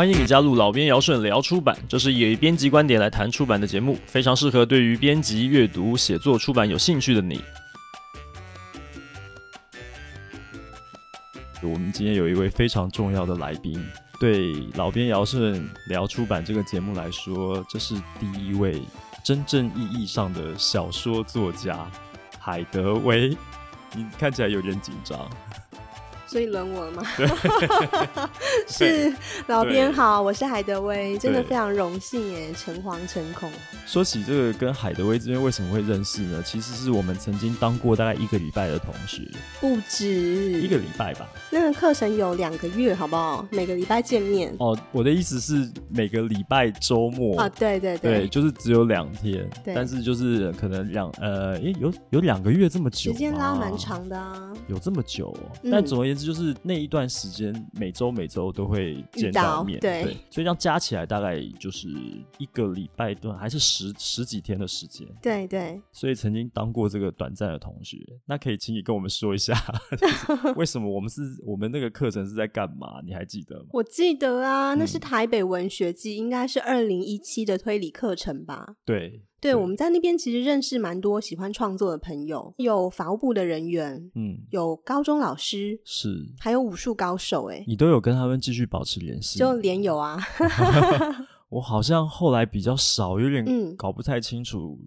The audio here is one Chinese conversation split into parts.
欢迎你加入老编尧舜聊出版，这是以编辑观点来谈出版的节目，非常适合对于编辑、阅读、写作、出版有兴趣的你。我们今天有一位非常重要的来宾，对老编尧舜聊出版这个节目来说，这是第一位真正意义上的小说作家海德薇。你看起来有点紧张。所以轮我了吗？对 是老编好，我是海德威，真的非常荣幸耶，诚惶诚恐。说起这个跟海德威这边为什么会认识呢？其实是我们曾经当过大概一个礼拜的同学，不止一个礼拜吧。那个课程有两个月，好不好？每个礼拜见面。哦，我的意思是每个礼拜周末啊，对对对，对，就是只有两天，但是就是可能两呃，诶，有有两个月这么久，时间拉蛮长的啊，有这么久哦。但总而言之。就是那一段时间，每周每周都会见到面，对，对，所以这样加起来大概就是一个礼拜段，还是十十几天的时间，对对。所以曾经当过这个短暂的同学，那可以请你跟我们说一下，为什么我们是我们那个课程是在干嘛？你还记得吗？我记得啊，那是台北文学季，应该是二零一七的推理课程吧？对。对，我们在那边其实认识蛮多喜欢创作的朋友，有法务部的人员，嗯，有高中老师，是，还有武术高手，哎，你都有跟他们继续保持联系？就连友啊，我好像后来比较少，有点搞不太清楚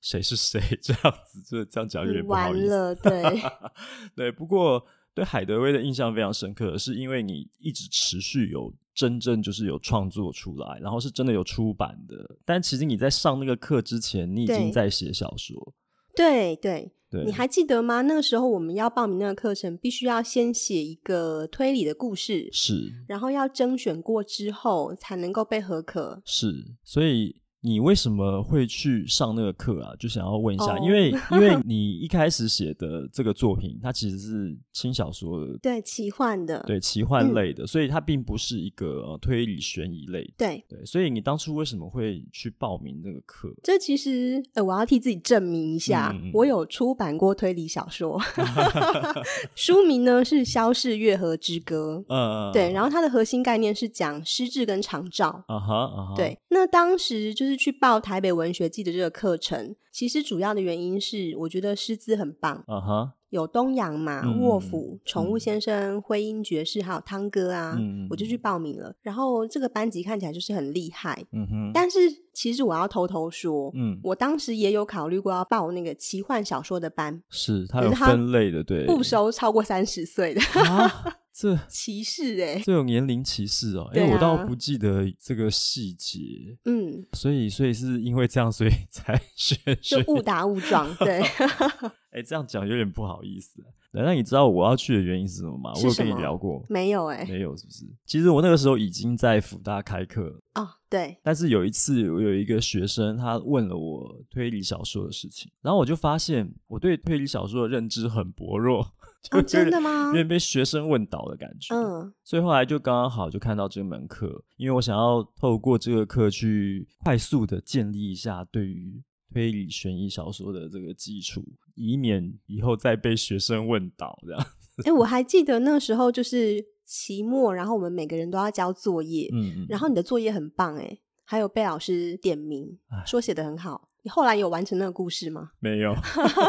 谁是谁，这样子，这这样讲有点不好意思，完了，对，对，不过。对海德威的印象非常深刻，是因为你一直持续有真正就是有创作出来，然后是真的有出版的。但其实你在上那个课之前，你已经在写小说。对对对，你还记得吗？那个时候我们要报名那个课程，必须要先写一个推理的故事，是，然后要甄选过之后才能够被合格。是，所以。你为什么会去上那个课啊？就想要问一下，因为 因为你一开始写的这个作品，它其实是轻小说的，对，奇幻的，对，奇幻类的，所以它并不是一个推理悬疑类的，对对。所以你当初为什么会去报名那个课？这其实，呃，我要替自己证明一下，我有出版过推理小说，书名呢是《消逝月河之歌》，嗯，对，然后它的核心概念是讲失智跟长照，啊哈，对。那当时就是。去报台北文学季的这个课程，其实主要的原因是我觉得师资很棒，uh huh. 有东阳嘛、嗯、卧斧、宠物先生、徽音爵士，还有汤哥啊，嗯、我就去报名了。然后这个班级看起来就是很厉害，嗯、哼但是其实我要偷偷说，嗯、我当时也有考虑过要报那个奇幻小说的班，是它有分类的，对，不收超过三十岁的。啊这歧视哎，这有年龄歧视哦，因为我倒不记得这个细节，嗯，所以所以是因为这样，所以才 选就误打误撞，对，哎，这样讲有点不好意思。那你知道我要去的原因是什么吗？我有跟你聊过，没有哎，没有是不是？其实我那个时候已经在辅大开课哦，对。但是有一次，我有一个学生他问了我推理小说的事情，然后我就发现我对推理小说的认知很薄弱。哦，真的吗？有点被学生问倒的感觉。嗯，所以后来就刚刚好就看到这门课，因为我想要透过这个课去快速的建立一下对于推理悬疑小说的这个基础，以免以后再被学生问倒这样子。哎、欸，我还记得那时候就是期末，然后我们每个人都要交作业，嗯嗯，然后你的作业很棒，哎，还有被老师点名说写的很好。你后来有完成那个故事吗？没有，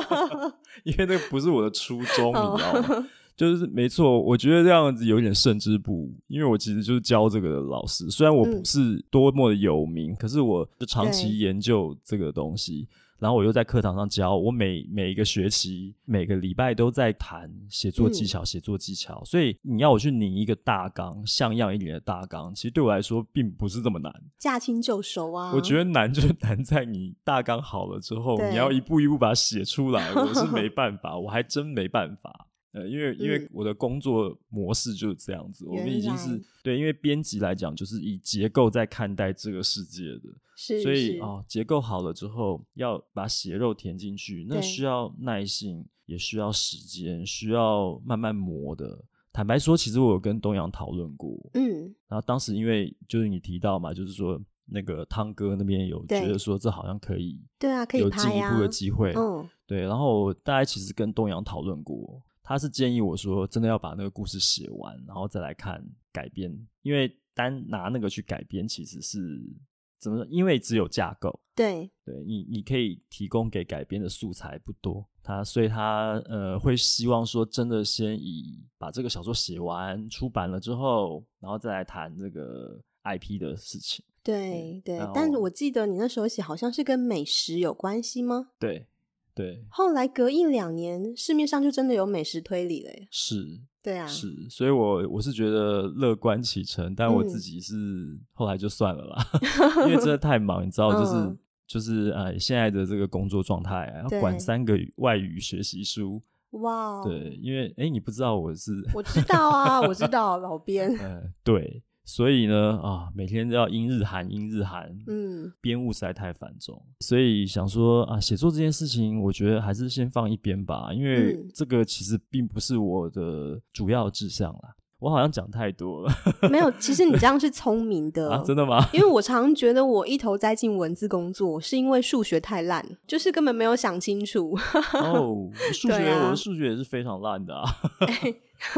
因为那个不是我的初衷，你知道吗？就是没错，我觉得这样子有点胜之不武，因为我其实就是教这个的老师，虽然我不是多么的有名，嗯、可是我就长期研究这个东西。然后我又在课堂上教，我每每一个学期每个礼拜都在谈写作技巧，写、嗯、作技巧。所以你要我去拟一个大纲，像样一点的大纲，其实对我来说并不是这么难，驾轻就熟啊。我觉得难就是难在你大纲好了之后，你要一步一步把它写出来，我是没 办法，我还真没办法。呃，因为因为我的工作模式就是这样子，嗯、我们已经是对，因为编辑来讲就是以结构在看待这个世界的，是所以啊、哦，结构好了之后要把血肉填进去，那需要耐性，也需要时间，需要慢慢磨的。坦白说，其实我有跟东阳讨论过，嗯，然后当时因为就是你提到嘛，就是说那个汤哥那边有觉得说这好像可以，对啊，可以有进一步的机会，嗯，对，然后大家其实跟东阳讨论过。他是建议我说，真的要把那个故事写完，然后再来看改编，因为单拿那个去改编，其实是怎么说？因为只有架构，对，对你你可以提供给改编的素材不多，他所以他呃会希望说，真的先以把这个小说写完出版了之后，然后再来谈这个 IP 的事情。对对，但是我记得你那时候写好像是跟美食有关系吗？对对。后来隔一两年，市面上就真的有美食推理了耶。是，对啊，是，所以我我是觉得乐观其成，但我自己是后来就算了啦，嗯、因为真的太忙，你知道，就是、嗯、就是呃，现在的这个工作状态要管三个外语学习书，哇，对，因为哎，你不知道我是，我知道啊，我知道老 编，呃，对。所以呢，啊，每天都要英日韩，英日韩，嗯，编务实在太繁重，所以想说啊，写作这件事情，我觉得还是先放一边吧，因为这个其实并不是我的主要志向啦。我好像讲太多了，没有，其实你这样是 聪明的。啊，真的吗？因为我常觉得我一头栽进文字工作，是因为数学太烂，就是根本没有想清楚。哦，数学，啊、我的数学也是非常烂的啊，因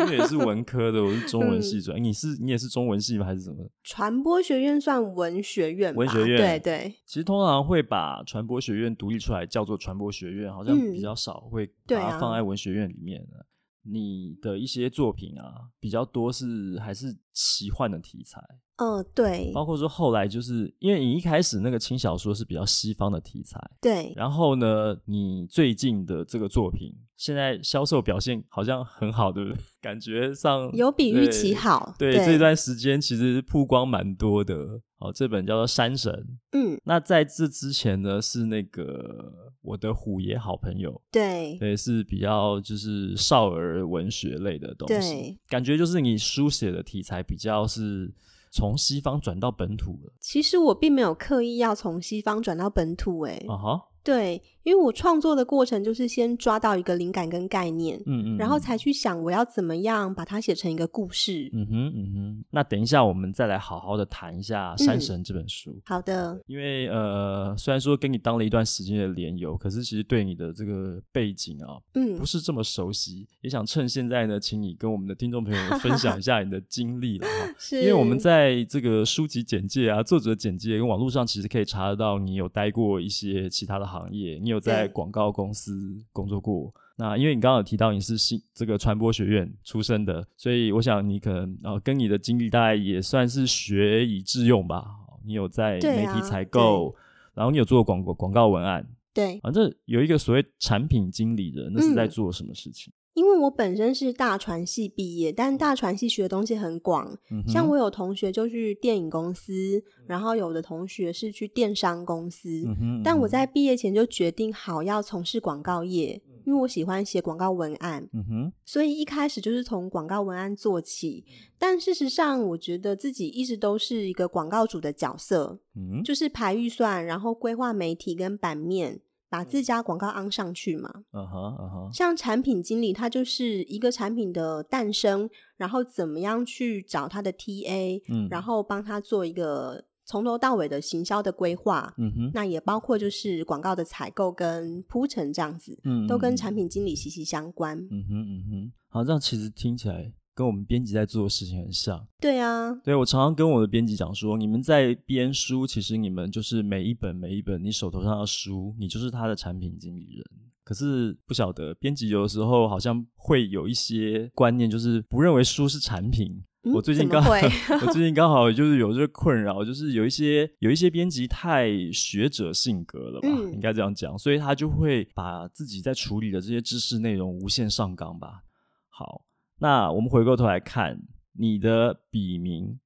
为也是文科的，我是中文系转，嗯，你是你也是中文系吗？还是什么？传播学院算文学院吧？文学院，对对。其实通常会把传播学院独立出来叫做传播学院，好像比较少会把它放在文学院里面的。你的一些作品啊，比较多是还是奇幻的题材。嗯，对。包括说后来就是因为你一开始那个轻小说是比较西方的题材，对。然后呢，你最近的这个作品现在销售表现好像很好，对不对？感觉上有比预期好。对，对，这段时间其实曝光蛮多的。哦，这本叫做《山神》。嗯，那在这之前呢，是那个我的虎爷好朋友。对，对，是比较就是少儿文学类的东西。对，感觉就是你书写的题材比较是从西方转到本土了。其实我并没有刻意要从西方转到本土，欸，哎。啊哈。对，因为我创作的过程就是先抓到一个灵感跟概念，嗯嗯，然后才去想我要怎么样把它写成一个故事。嗯哼嗯哼。那等一下我们再来好好的谈一下《山神》这本书。嗯、好的。因为呃，虽然说跟你当了一段时间的连友，可是其实对你的这个背景啊，嗯，不是这么熟悉。也想趁现在呢，请你跟我们的听众朋友们分享一下你的经历了哈。是。因为我们在这个书籍简介啊、作者简介跟网络上，其实可以查得到你有待过一些其他的行业。行业，你有在广告公司工作过？那因为你刚刚有提到你是新这个传播学院出身的，所以我想你可能呃跟你的经历大概也算是学以致用吧。你有在媒体采购，啊、然后你有做广广广告文案，对，反正有一个所谓产品经理的，那是在做什么事情？嗯因为我本身是大传系毕业，但大传系学的东西很广，嗯，像我有同学就去电影公司，然后有的同学是去电商公司，嗯，但我在毕业前就决定好要从事广告业，因为我喜欢写广告文案，嗯，所以一开始就是从广告文案做起。但事实上，我觉得自己一直都是一个广告主的角色，嗯，就是排预算，然后规划媒体跟版面。把自家广告安上去嘛，嗯哼，嗯哼，像产品经理，他就是一个产品的诞生，然后怎么样去找他的 TA，嗯，然后帮他做一个从头到尾的行销的规划，嗯哼，那也包括就是广告的采购跟铺陈这样子，嗯，都跟产品经理息息相关，嗯哼，嗯哼，好，这样其实听起来。跟我们编辑在做的事情很像，对啊，对，我常常跟我的编辑讲说，你们在编书，其实你们就是每一本每一本你手头上的书，你就是他的产品经理人。可是不晓得编辑有的时候好像会有一些观念，就是不认为书是产品。嗯、我最近刚好，我最近刚好就是有这个困扰，就是有一些有一些编辑太学者性格了吧，嗯、应该这样讲，所以他就会把自己在处理的这些知识内容无限上纲吧。好。那我们回过头来看你的笔名，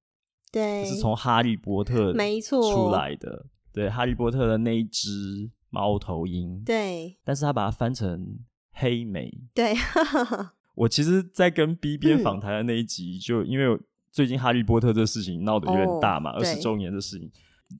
对，是从《哈利波特》没错出来的，对，《哈利波特》的那一只猫头鹰，对，但是他把它翻成黑莓，对。我其实，在跟 B 编访谈的那一集，嗯、就因为最近《哈利波特》这事情闹得有点大嘛，二十周年的事情，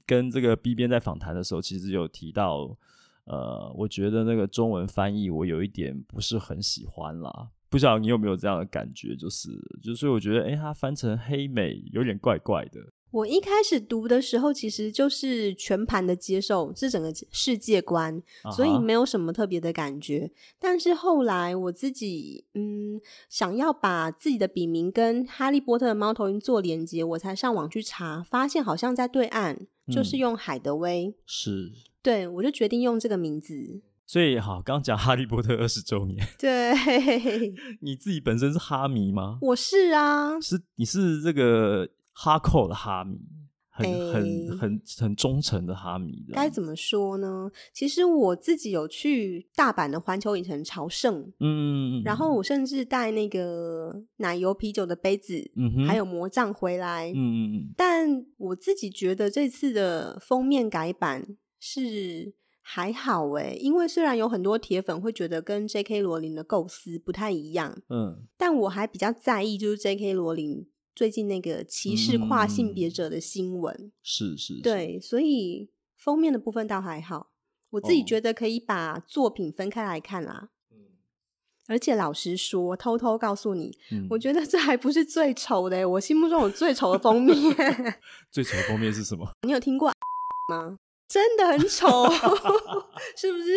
跟这个 B 编在访谈的时候，其实有提到，呃，我觉得那个中文翻译我有一点不是很喜欢啦。不知道你有没有这样的感觉，就是，就是，所以我觉得，哎，它翻成黑美有点怪怪的。我一开始读的时候，其实就是全盘的接受这整个世界观，uh huh. 所以没有什么特别的感觉。但是后来我自己，嗯，想要把自己的笔名跟《哈利波特》的猫头鹰做连接，我才上网去查，发现好像在对岸就是用海德威，嗯、是，对，我就决定用这个名字。所以好，刚讲《哈利波特》二十周年，对，你自己本身是哈迷吗？我是啊，是你是这个。哈扣的哈迷，很、欸、很很很忠诚的哈迷。该怎么说呢？其实我自己有去大阪的环球影城朝圣，嗯，然后我甚至带那个奶油啤酒的杯子，嗯哼，还有魔杖回来，嗯嗯嗯。但我自己觉得这次的封面改版是还好诶，因为虽然有很多铁粉会觉得跟 J.K. 罗琳的构思不太一样，嗯，但我还比较在意就是 J.K. 罗琳。最近那个歧视跨性别者的新闻，嗯，是是，是，对，所以封面的部分倒还好，我自己觉得可以把作品分开来看啦。嗯，而且老实说，偷偷告诉你，嗯，我觉得这还不是最丑的，我心目中有最丑的封面。最丑的封面是什么？你有听过吗？真的很丑，是不是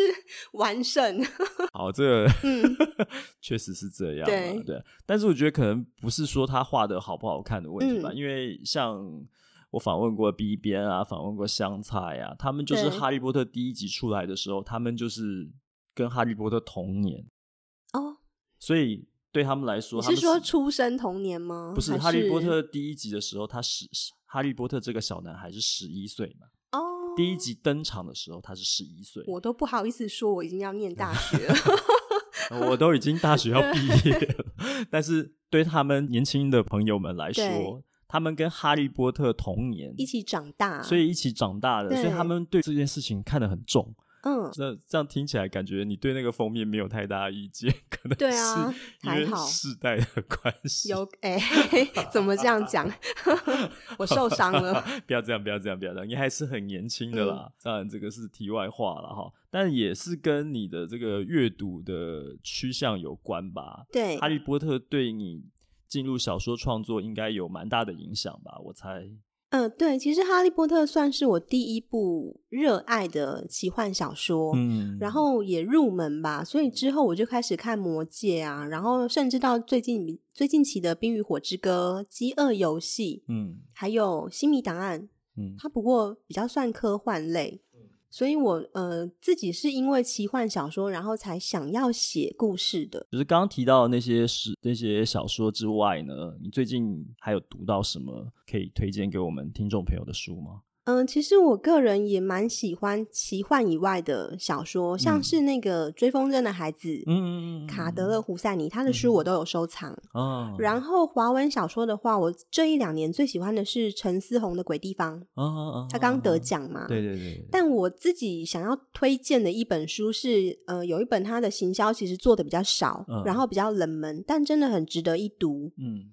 完胜？好，这个嗯，确实是这样。对对，但是我觉得可能不是说他画的好不好看的问题吧，嗯、因为像我访问过 B 边啊，访问过香菜啊，他们就是哈利波特第一集出来的时候，他们就是跟哈利波特同年哦，所以对他们来说，你是说出生同年吗？不是，是哈利波特第一集的时候，他十哈利波特这个小男孩是十一岁嘛？第一集登场的时候，他是十一岁，我都不好意思说我已经要念大学了，我都已经大学要毕业了。但是对他们年轻的朋友们来说，他们跟哈利波特同年，一起长大，所以一起长大的，所以他们对这件事情看得很重。嗯，那这样听起来，感觉你对那个封面没有太大意见，可能对啊，还好世代的关系。有哎、欸，怎么这样讲？我受伤了。不要这样，不要这样，不要这样，你还是很年轻的啦。嗯、当然，这个是题外话了哈，但也是跟你的这个阅读的趋向有关吧？对，哈利波特对你进入小说创作应该有蛮大的影响吧？我猜。嗯、呃，对，其实《哈利波特》算是我第一部热爱的奇幻小说，嗯，然后也入门吧，所以之后我就开始看《魔戒》啊，然后甚至到最近最近期的《冰与火之歌》、《饥饿游戏》，嗯，还有《新迷档案》，嗯，它不过比较算科幻类。所以我，呃自己是因为奇幻小说，然后才想要写故事的。就是刚刚提到的那些是那些小说之外呢，你最近还有读到什么可以推荐给我们听众朋友的书吗？嗯，其实我个人也蛮喜欢奇幻以外的小说，像是那个《追风筝的孩子》，嗯，卡德勒·胡塞尼，他的书我都有收藏。哦、嗯，然后华文小说的话，我这一两年最喜欢的是陈思宏的《鬼地方》。哦哦，他刚得奖嘛？对对对。但我自己想要推荐的一本书是，呃，有一本他的行销其实做的比较少，嗯、然后比较冷门，但真的很值得一读。嗯，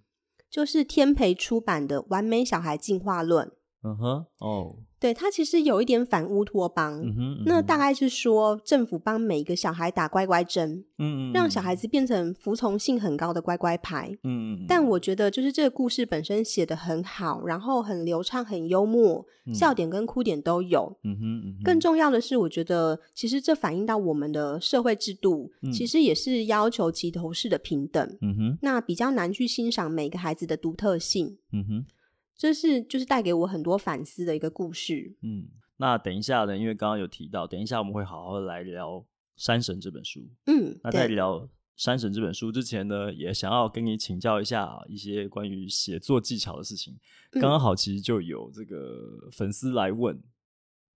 就是天培出版的《完美小孩进化论》。嗯哼，哦，uh oh. 对，他其实有一点反乌托邦，嗯哼、uh，huh. 那大概是说政府帮每一个小孩打乖乖针，嗯嗯、uh，huh. 让小孩子变成服从性很高的乖乖牌，嗯嗯、uh，huh. 但我觉得就是这个故事本身写的很好，然后很流畅、很幽默，uh. 笑点跟哭点都有，嗯哼、uh，huh. uh huh. 更重要的是，我觉得其实这反映到我们的社会制度，uh. 其实也是要求齐头式的平等，嗯哼、uh，huh. 那比较难去欣赏每个孩子的独特性，嗯哼、uh。Huh. 这是就是带给我很多反思的一个故事。嗯，那等一下呢，因为刚刚有提到，等一下我们会好好来聊《山神》这本书。嗯，那在聊《山神》这本书之前呢，也想要跟你请教一下一些关于写作技巧的事情。刚刚好，其实就有这个粉丝来问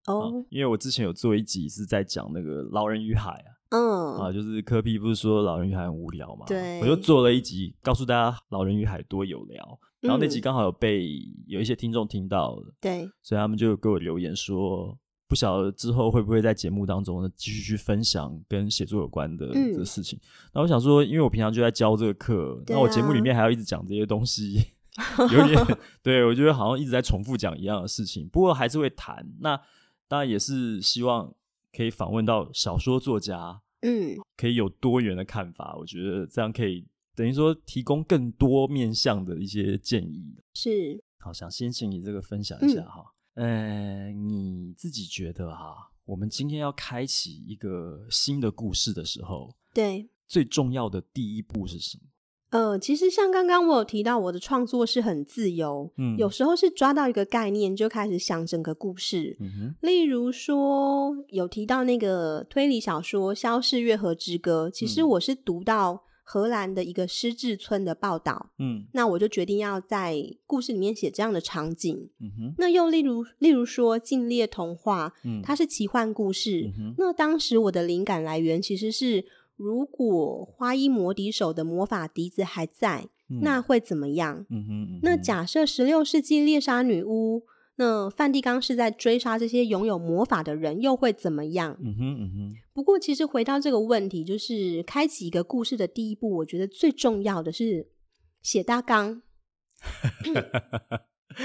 哦、啊，因为我之前有做一集是在讲那个《老人与海》啊。嗯啊，就是柯 P 不是说《老人与海》很无聊嘛？对，我就做了一集，告诉大家《老人与海》多有聊。然后那集刚好有被有一些听众听到了，对，所以他们就给我留言说，不晓得之后会不会在节目当中呢继续去分享跟写作有关的这个事情。那我想说，因为我平常就在教这个课，那我节目里面还要一直讲这些东西，有点对我觉得好像一直在重复讲一样的事情。不过还是会谈，那当然也是希望可以访问到小说作家，嗯，可以有多元的看法。我觉得这样可以。等于说，提供更多面向的一些建议。是，好，想先请你这个分享一下哈。嗯、呃，你自己觉得哈，我们今天要开启一个新的故事的时候，对，最重要的第一步是什么？呃，其实像刚刚我有提到，我的创作是很自由，嗯，有时候是抓到一个概念就开始想整个故事。例如说有提到那个推理小说《消逝月河之歌》，其实我是读到荷兰的一个失智村的报道，嗯，那我就决定要在故事里面写这样的场景。嗯哼，那又例如例如说《禁猎童话》，嗯，它是奇幻故事，嗯，那当时我的灵感来源其实是。如果花衣魔笛手的魔法笛子还在，嗯、那会怎么样？嗯哼嗯哼，那假设十六世纪猎杀女巫，那梵蒂冈是在追杀这些拥有魔法的人，又会怎么样？嗯哼嗯哼。不过，其实回到这个问题，就是开启一个故事的第一步，我觉得最重要的是写大纲。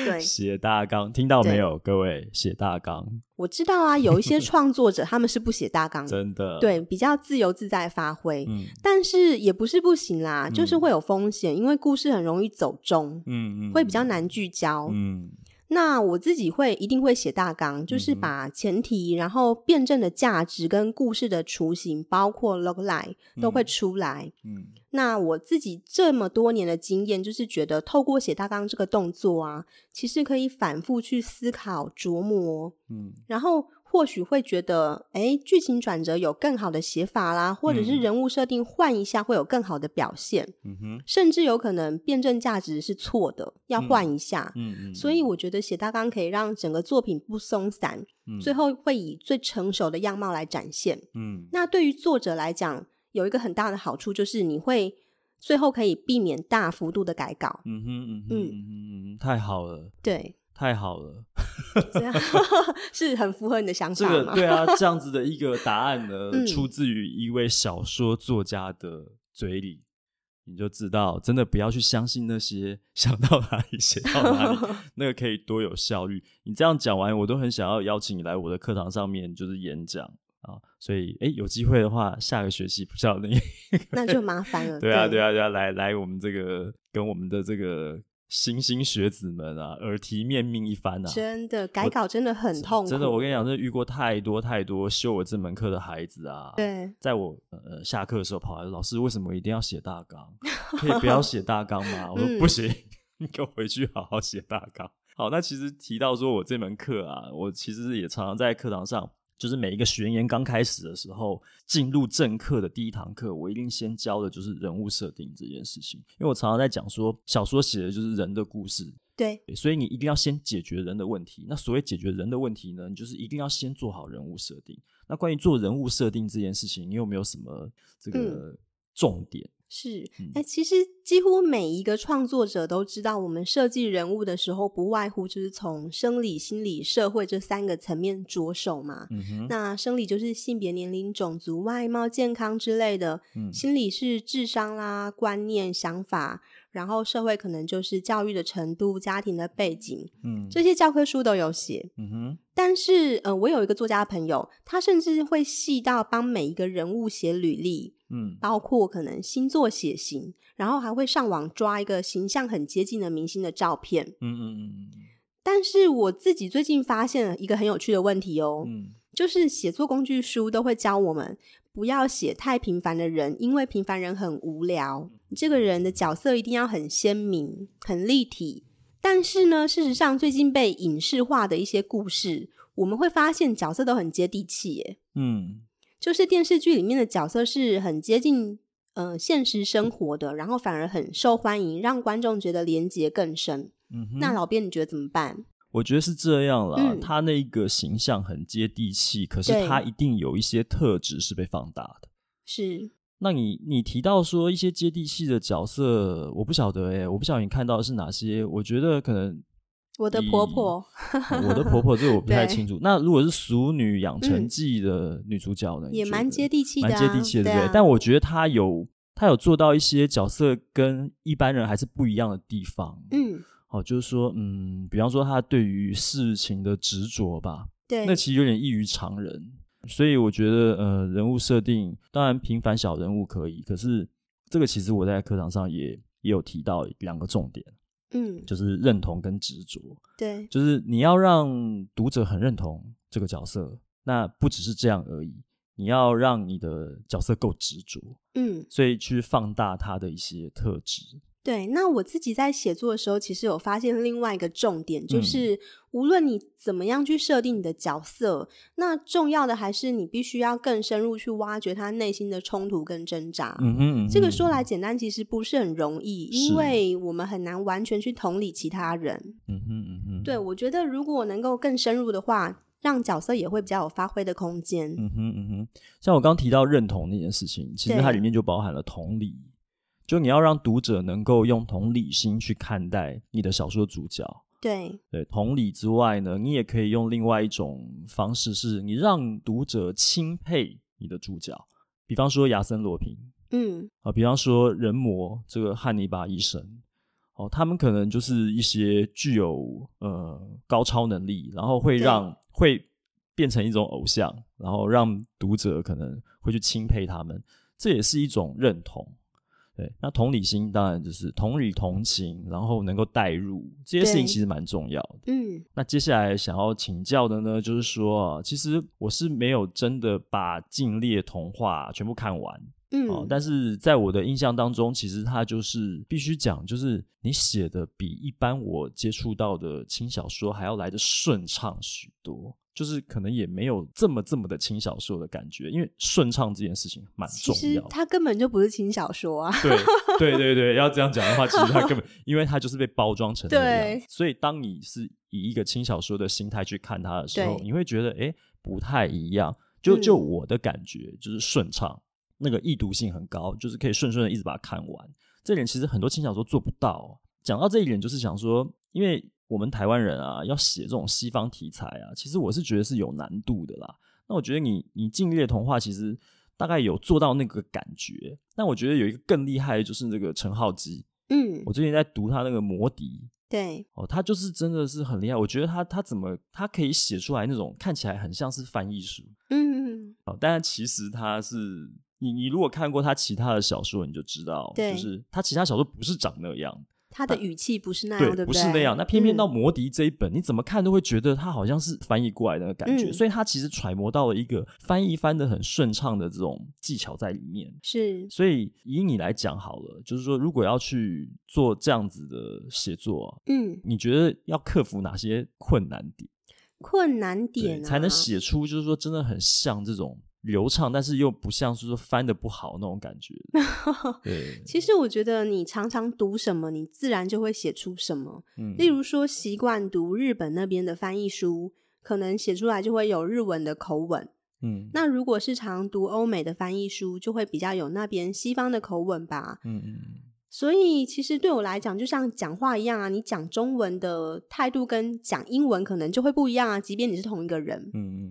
对，写大纲，听到没有，各位？写大纲，我知道啊，有一些创作者他们是不写大纲，真的，对，比较自由自在发挥，嗯，但是也不是不行啦，嗯、就是会有风险，因为故事很容易走中，嗯嗯，会比较难聚焦，嗯。那我自己会一定会写大纲，就是把前提，然后辩证的价值跟故事的雏形，包括 logline 都会出来。那我自己这么多年的经验，就是觉得透过写大纲这个动作啊，其实可以反复去思考琢磨。嗯，然后。或许会觉得，哎，剧情转折有更好的写法啦，或者是人物设定换一下会有更好的表现，嗯哼，甚至有可能辩证价值是错的，要换一下，嗯。嗯，所以我觉得写大纲可以让整个作品不松散，嗯，最后会以最成熟的样貌来展现，嗯，那对于作者来讲，有一个很大的好处就是你会最后可以避免大幅度的改稿，嗯哼嗯哼嗯。嗯，太好了，对。太好了，这样是很符合你的想法？这 个对啊，这样子的一个答案呢，嗯、出自于一位小说作家的嘴里，你就知道，真的不要去相信那些 想到哪里写到哪里，那个可以多有效率。你这样讲完，我都很想要邀请你来我的课堂上面，就是演讲啊。所以，哎，有机会的话，下个学期不晓得你，那就麻烦了。对啊，对啊，对啊，来来，我们这个跟我们的这个。莘莘学子们啊，耳提面命一番啊！真的改稿真的很痛苦。真的，我跟你讲，真的遇过太多太多修我这门课的孩子啊。对，在我呃下课的时候跑来，老师为什么一定要写大纲？可以不要写大纲吗？我说不行，你给我回去好好写大纲。好，那其实提到说我这门课啊，我其实也常常在课堂上。就是每一个学年刚开始的时候，进入正课的第一堂课，我一定先教的就是人物设定这件事情。因为我常常在讲说，小说写的就是人的故事，对，所以你一定要先解决人的问题。那所谓解决人的问题呢，你就是一定要先做好人物设定。那关于做人物设定这件事情，你有没有什么这个重点？嗯是，哎、欸，其实几乎每一个创作者都知道，我们设计人物的时候，不外乎就是从生理、心理、社会这三个层面着手嘛。嗯。那生理就是性别、年龄、种族、外貌、健康之类的。嗯。心理是智商啦、观念、想法，然后社会可能就是教育的程度、家庭的背景。嗯。这些教科书都有写。嗯哼。但是，呃，我有一个作家朋友，他甚至会细到帮每一个人物写履历。嗯，包括可能星座血型，然后还会上网抓一个形象很接近的明星的照片。嗯嗯嗯。但是我自己最近发现了一个很有趣的问题哦，嗯，就是写作工具书都会教我们不要写太平凡的人，因为平凡人很无聊。这个人的角色一定要很鲜明、很立体。但是呢，事实上最近被影视化的一些故事，我们会发现角色都很接地气耶。嗯。就是电视剧里面的角色是很接近呃现实生活的，然后反而很受欢迎，让观众觉得连结更深。嗯哼，那老编你觉得怎么办？我觉得是这样啦，嗯、他那个形象很接地气，可是他一定有一些特质是被放大的。是，那你你提到说一些接地气的角色，我不晓得哎、欸，我不晓得你看到的是哪些？我觉得可能。我的婆婆，我的婆婆，这个我不太清楚。那如果是《俗女养成记》的女主角呢？也蛮接地气的，蛮接地气的，对不对？但我觉得她有，她有做到一些角色跟一般人还是不一样的地方。嗯，哦，就是说，嗯，比方说他对于事情的执着吧，对，那其实有点异于常人。所以我觉得，呃，人物设定当然平凡小人物可以，可是这个其实我在课堂上也也有提到两个重点。嗯，就是认同跟执着。对，就是你要让读者很认同这个角色，那不只是这样而已，你要让你的角色够执着。嗯，所以去放大他的一些特质。对，那我自己在写作的时候，其实有发现另外一个重点，就是、嗯、无论你怎么样去设定你的角色，那重要的还是你必须要更深入去挖掘他内心的冲突跟挣扎。嗯哼，这个说来简单，其实不是很容易，因为我们很难完全去同理其他人。嗯哼，嗯哼，对，我觉得如果能够更深入的话，让角色也会比较有发挥的空间。嗯哼，嗯哼，像我刚刚提到认同那件事情，其实它里面就包含了同理。就你要让读者能够用同理心去看待你的小说主角，对。对，同理之外呢，你也可以用另外一种方式，是你让读者钦佩你的主角，比方说亚森罗平，嗯。啊，比方说人魔这个汉尼拔医生，哦，他们可能就是一些具有呃高超能力，然后会让会变成一种偶像，然后让读者可能会去钦佩他们，这也是一种认同。对，那同理心当然就是同理同情，然后能够代入这些事情，其实蛮重要的。嗯，那接下来想要请教的呢，就是说啊，其实我是没有真的把《禁猎童话》全部看完，嗯、啊，但是在我的印象当中，其实它就是必须讲，就是你写的比一般我接触到的轻小说还要来得顺畅许多。就是可能也没有这么这么的轻小说的感觉，因为顺畅这件事情蛮重要。其实它根本就不是轻小说啊。对对对对，要这样讲的话，其实它根本，因为它就是被包装成这样。对。所以当你是以一个轻小说的心态去看它的时候，你会觉得哎，不太一样。就就我的感觉，嗯、就是顺畅，那个易读性很高，就是可以顺顺的一直把它看完。这点其实很多轻小说做不到。讲到这一点，就是想说，因为。我们台湾人啊，要写这种西方题材啊，其实我是觉得是有难度的啦。那我觉得你你《禁猎童话》其实大概有做到那个感觉。但我觉得有一个更厉害的就是那个陈浩基，嗯，我最近在读他那个《魔笛》，对，哦，他就是真的是很厉害。我觉得他他怎么他可以写出来那种看起来很像是翻译书，嗯，哦，但其实他是你你如果看过他其他的小说，你就知道，对，就是他其他小说不是长那样。他的语气不是那样，对，对，不对？不是那样。那偏偏到魔笛这一本，嗯，你怎么看都会觉得他好像是翻译过来的感觉，嗯，所以他其实揣摩到了一个翻译翻的很顺畅的这种技巧在里面。是，所以以你来讲好了，就是说，如果要去做这样子的写作，嗯，你觉得要克服哪些困难点？困难点，啊，才能写出就是说真的很像这种。流畅，但是又不像是说翻的不好那种感觉。对，其实我觉得你常常读什么，你自然就会写出什么。嗯，例如说习惯读日本那边的翻译书，可能写出来就会有日文的口吻。嗯，那如果是常读欧美的翻译书，就会比较有那边西方的口吻吧。嗯嗯。所以其实对我来讲，就像讲话一样啊，你讲中文的态度跟讲英文可能就会不一样啊，即便你是同一个人。嗯嗯。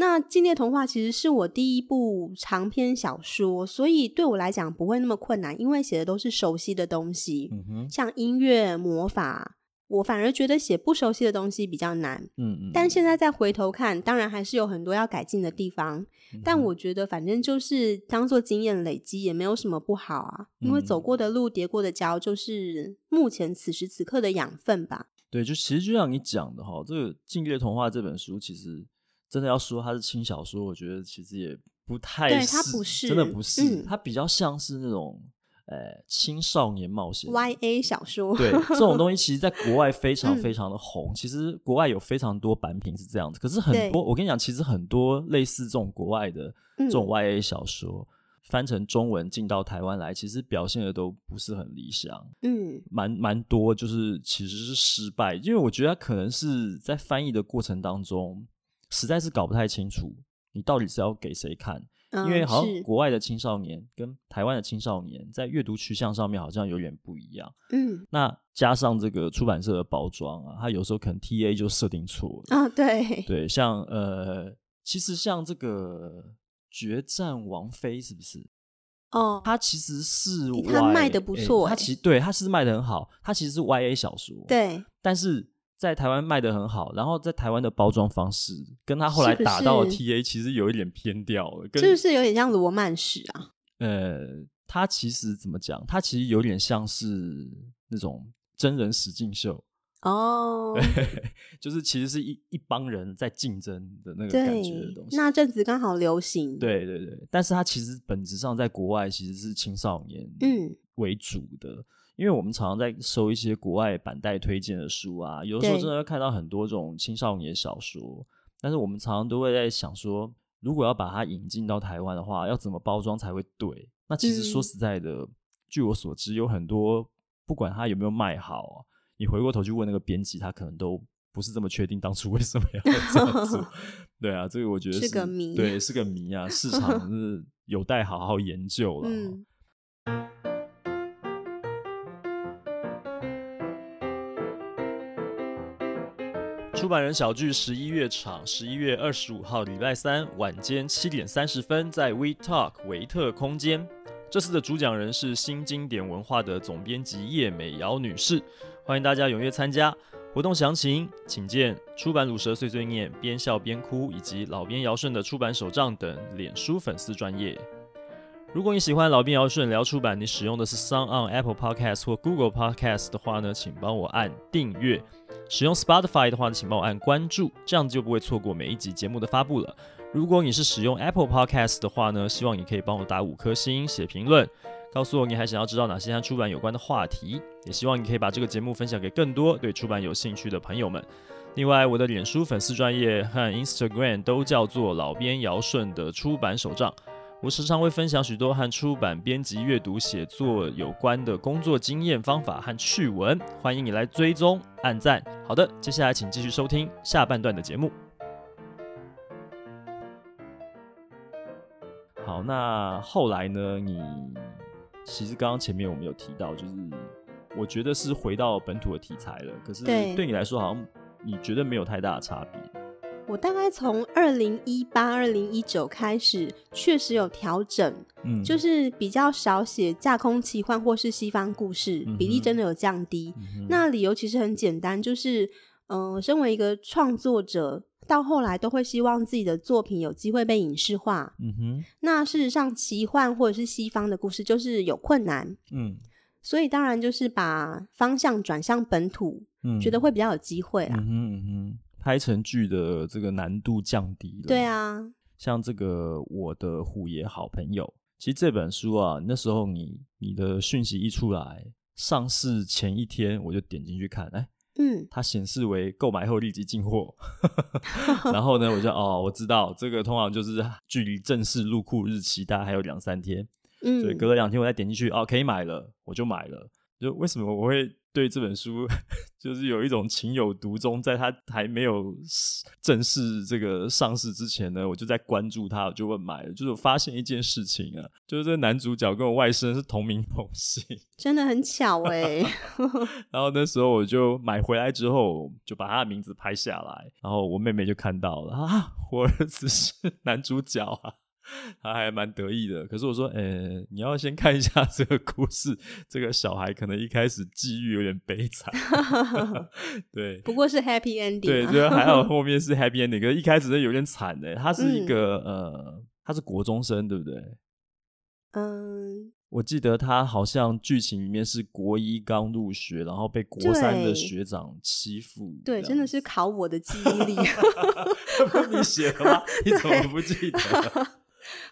那《禁猎童话》其实是我第一部长篇小说，所以对我来讲不会那么困难，因为写的都是熟悉的东西，嗯哼，像音乐、魔法，我反而觉得写不熟悉的东西比较难。嗯嗯。但现在再回头看，当然还是有很多要改进的地方，嗯，但我觉得反正就是当做经验累积，也没有什么不好啊。因为走过的路、叠过的跤，就是目前此时此刻的养分吧。对，就其实就像你讲的哈，这个《禁猎童话》这本书其实。真的要说它是轻小说，我觉得其实也不太它不是，真的不是，嗯、它比较像是那种呃青少年冒险 YA 小说。对，这种东西其实在国外非 常非常的红，嗯。其实国外有非常多版品是这样子，可是很多我跟你讲，其实很多类似这种国外的这种 YA 小说，嗯、翻成中文进到台湾来，其实表现的都不是很理想。嗯，蛮蛮多就是其实是失败，因为我觉得它可能是在翻译的过程当中。实在是搞不太清楚，你到底是要给谁看？嗯，因为好像国外的青少年跟台湾的青少年在阅读取向上面好像有点不一样。嗯，那加上这个出版社的包装啊，它有时候可能 TA 就设定错了啊。对对，像呃，其实像这个《决战王妃》是不是？哦，它其实是它卖的不错，它其实对它是卖的很好，它其实是 YA 小说。对，但是。在台湾卖的很好，然后在台湾的包装方式跟他后来打到的 TA 其实有一点偏掉了，是不是，有点像罗曼史啊？呃，他其实怎么讲？他其实有点像是那种真人实境秀。哦，就是其实是一一帮人在竞争的那个感觉的东西。那阵子刚好流行，对对对。但是它其实本质上在国外其实是青少年嗯为主的，嗯、因为我们常常在收一些国外版带推荐的书啊，有的时候真的会看到很多这种青少年小说。但是我们常常都会在想说，如果要把它引进到台湾的话，要怎么包装才会对？那其实说实在的，嗯、据我所知，有很多不管它有没有卖好啊。你回过头去问那个编辑，他可能都不是这么确定当初为什么要这样做。对啊，这个我觉得是，是个谜，对，是个谜啊，市场是 有待好好研究了。嗯、出版人小聚十一月场，十一月二十五号礼拜三晚间七点三十分，在 We Talk 维特空间。这次的主讲人是新经典文化的总编辑叶美瑶女士。欢迎大家踊跃参加活动，详情请见出版鲁蛇碎碎念、边笑边哭以及老编姚顺的出版手账等脸书粉丝专业。如果你喜欢老编姚顺聊出版，你使用的是 SoundOn Apple Podcast 或 Google Podcast 的话呢，请帮我按订阅；使用 Spotify 的话呢，请帮我按关注，这样就不会错过每一集节目的发布了。如果你是使用 Apple Podcast 的话呢，希望你可以帮我打五颗星、写评论。告诉我你还想要知道哪些和出版有关的话题，也希望你可以把这个节目分享给更多对出版有兴趣的朋友们。另外，我的脸书粉丝专业和 Instagram 都叫做老编姚顺的出版手账，我时常会分享许多和出版、编辑、阅读、写作有关的工作经验、方法和趣闻，欢迎你来追踪、按赞。好的，接下来请继续收听下半段的节目。好，那后来呢？你？其实刚刚前面我们有提到，就是我觉得是回到本土的题材了。可是对你来说，好像你觉得没有太大的差别。我大概从二零一八、二零一九开始，确实有调整，嗯，就是比较少写架空奇幻或是西方故事，比例真的有降低。嗯。那理由其实很简单，就是嗯、呃，身为一个创作者。到后来都会希望自己的作品有机会被影视化。嗯哼，那事实上奇幻或者是西方的故事就是有困难。嗯，所以当然就是把方向转向本土，嗯，觉得会比较有机会啊。嗯哼嗯哼，拍成剧的这个难度降低了。对啊，像这个我的虎爷好朋友，其实这本书啊，那时候你你的讯息一出来，上市前一天我就点进去看，哎。嗯，它显示为购买后立即进货，然后呢，我就哦，我知道这个通常就是距离正式入库日期大概还有两三天，嗯，所以隔了两天我再点进去，哦，可以买了，我就买了。就为什么我会？对这本书，就是有一种情有独钟。在它还没有正式这个上市之前呢，我就在关注它，我就问买了。就是我发现一件事情啊，就是这个男主角跟我外甥是同名同姓，真的很巧哎。然后那时候我就买回来之后，就把他的名字拍下来，然后我妹妹就看到了啊，我儿子是男主角啊。他还蛮得意的，可是我说，呃、欸，你要先看一下这个故事，这个小孩可能一开始际遇有点悲惨，对，不过是 happy ending，对，就还好 后面是 happy ending，可是一开始是有点惨的。他是一个、嗯、呃，他是国中生，对不对？嗯，我记得他好像剧情里面是国一刚入学，然后被国三的学长欺负，对，真的是考我的记忆力，你写了吗？你怎么不记得？